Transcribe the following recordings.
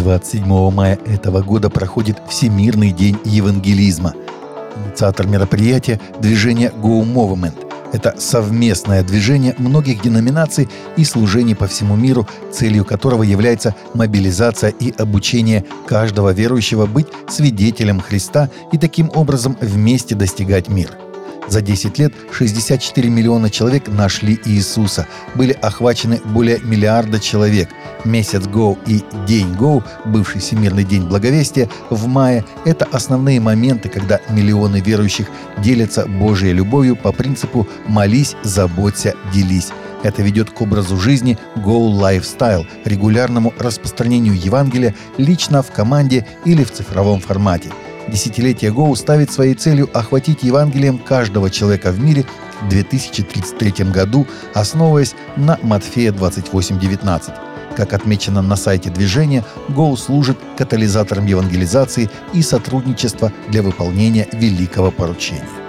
27 мая этого года проходит Всемирный день евангелизма. Инициатор мероприятия – движение Go Movement. Это совместное движение многих деноминаций и служений по всему миру, целью которого является мобилизация и обучение каждого верующего быть свидетелем Христа и таким образом вместе достигать мира. За 10 лет 64 миллиона человек нашли Иисуса. Были охвачены более миллиарда человек. Месяц Go и День Go, бывший Всемирный день благовестия, в мае – это основные моменты, когда миллионы верующих делятся Божьей любовью по принципу «молись, заботься, делись». Это ведет к образу жизни Go Lifestyle, регулярному распространению Евангелия лично в команде или в цифровом формате – Десятилетие Гоу ставит своей целью охватить Евангелием каждого человека в мире в 2033 году, основываясь на Матфея 28.19. Как отмечено на сайте движения, Гоу служит катализатором евангелизации и сотрудничества для выполнения великого поручения.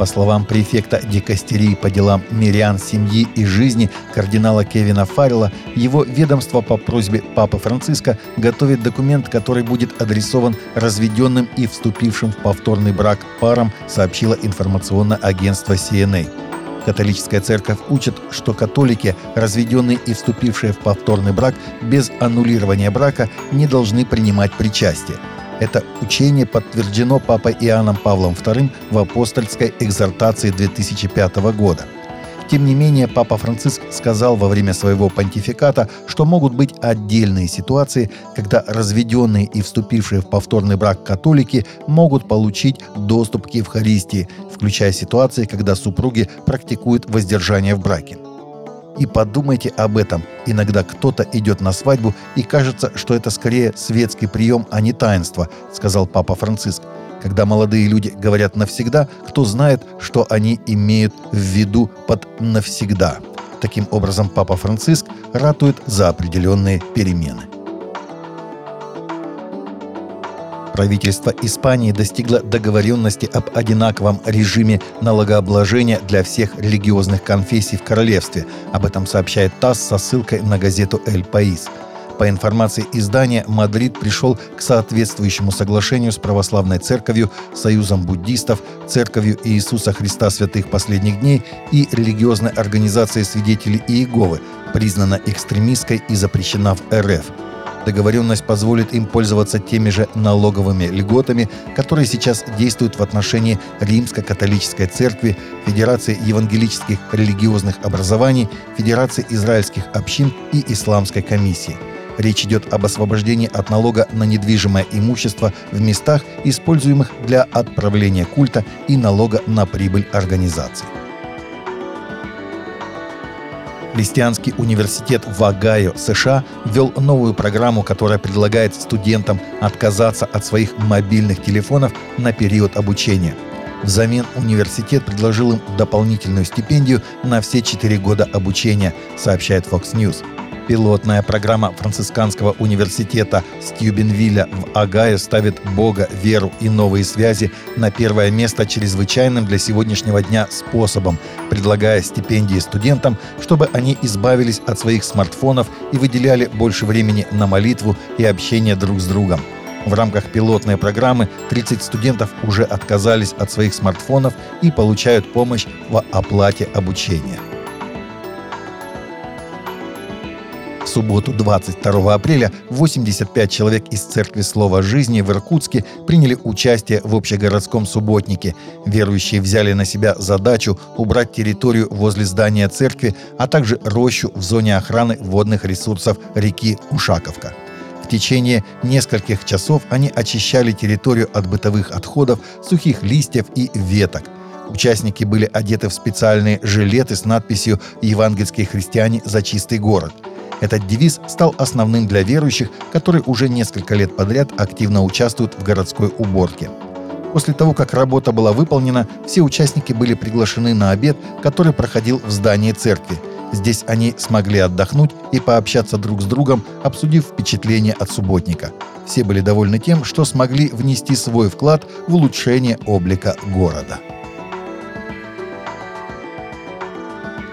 По словам префекта дикастерии по делам мирян, семьи и жизни кардинала Кевина Фаррелла, его ведомство по просьбе Папы Франциска готовит документ, который будет адресован разведенным и вступившим в повторный брак парам, сообщило информационное агентство CNA. Католическая церковь учит, что католики, разведенные и вступившие в повторный брак без аннулирования брака, не должны принимать причастие – это учение подтверждено Папой Иоанном Павлом II в апостольской экзортации 2005 года. Тем не менее, Папа Франциск сказал во время своего понтификата, что могут быть отдельные ситуации, когда разведенные и вступившие в повторный брак католики могут получить доступ к Евхаристии, включая ситуации, когда супруги практикуют воздержание в браке. И подумайте об этом. Иногда кто-то идет на свадьбу и кажется, что это скорее светский прием, а не таинство, сказал Папа Франциск. Когда молодые люди говорят «навсегда», кто знает, что они имеют в виду под «навсегда». Таким образом, Папа Франциск ратует за определенные перемены. Правительство Испании достигло договоренности об одинаковом режиме налогообложения для всех религиозных конфессий в королевстве. Об этом сообщает ТАСС со ссылкой на газету «Эль Паис». По информации издания, Мадрид пришел к соответствующему соглашению с Православной Церковью, Союзом буддистов, Церковью Иисуса Христа Святых Последних Дней и религиозной организацией свидетелей Иеговы, признана экстремистской и запрещена в РФ. Договоренность позволит им пользоваться теми же налоговыми льготами, которые сейчас действуют в отношении Римско-католической церкви, Федерации евангелических религиозных образований, Федерации израильских общин и Исламской комиссии. Речь идет об освобождении от налога на недвижимое имущество в местах, используемых для отправления культа и налога на прибыль организации. Христианский университет в Огайо, США, ввел новую программу, которая предлагает студентам отказаться от своих мобильных телефонов на период обучения. Взамен университет предложил им дополнительную стипендию на все четыре года обучения, сообщает Fox News. Пилотная программа францисканского университета Стюбенвилля в Огайо ставит Бога, веру и новые связи на первое место чрезвычайным для сегодняшнего дня способом, предлагая стипендии студентам, чтобы они избавились от своих смартфонов и выделяли больше времени на молитву и общение друг с другом. В рамках пилотной программы 30 студентов уже отказались от своих смартфонов и получают помощь в оплате обучения. Субботу 22 апреля 85 человек из Церкви Слова Жизни в Иркутске приняли участие в общегородском субботнике. Верующие взяли на себя задачу убрать территорию возле здания церкви, а также рощу в зоне охраны водных ресурсов реки Ушаковка. В течение нескольких часов они очищали территорию от бытовых отходов, сухих листьев и веток – Участники были одеты в специальные жилеты с надписью «Евангельские христиане за чистый город». Этот девиз стал основным для верующих, которые уже несколько лет подряд активно участвуют в городской уборке. После того, как работа была выполнена, все участники были приглашены на обед, который проходил в здании церкви. Здесь они смогли отдохнуть и пообщаться друг с другом, обсудив впечатления от субботника. Все были довольны тем, что смогли внести свой вклад в улучшение облика города.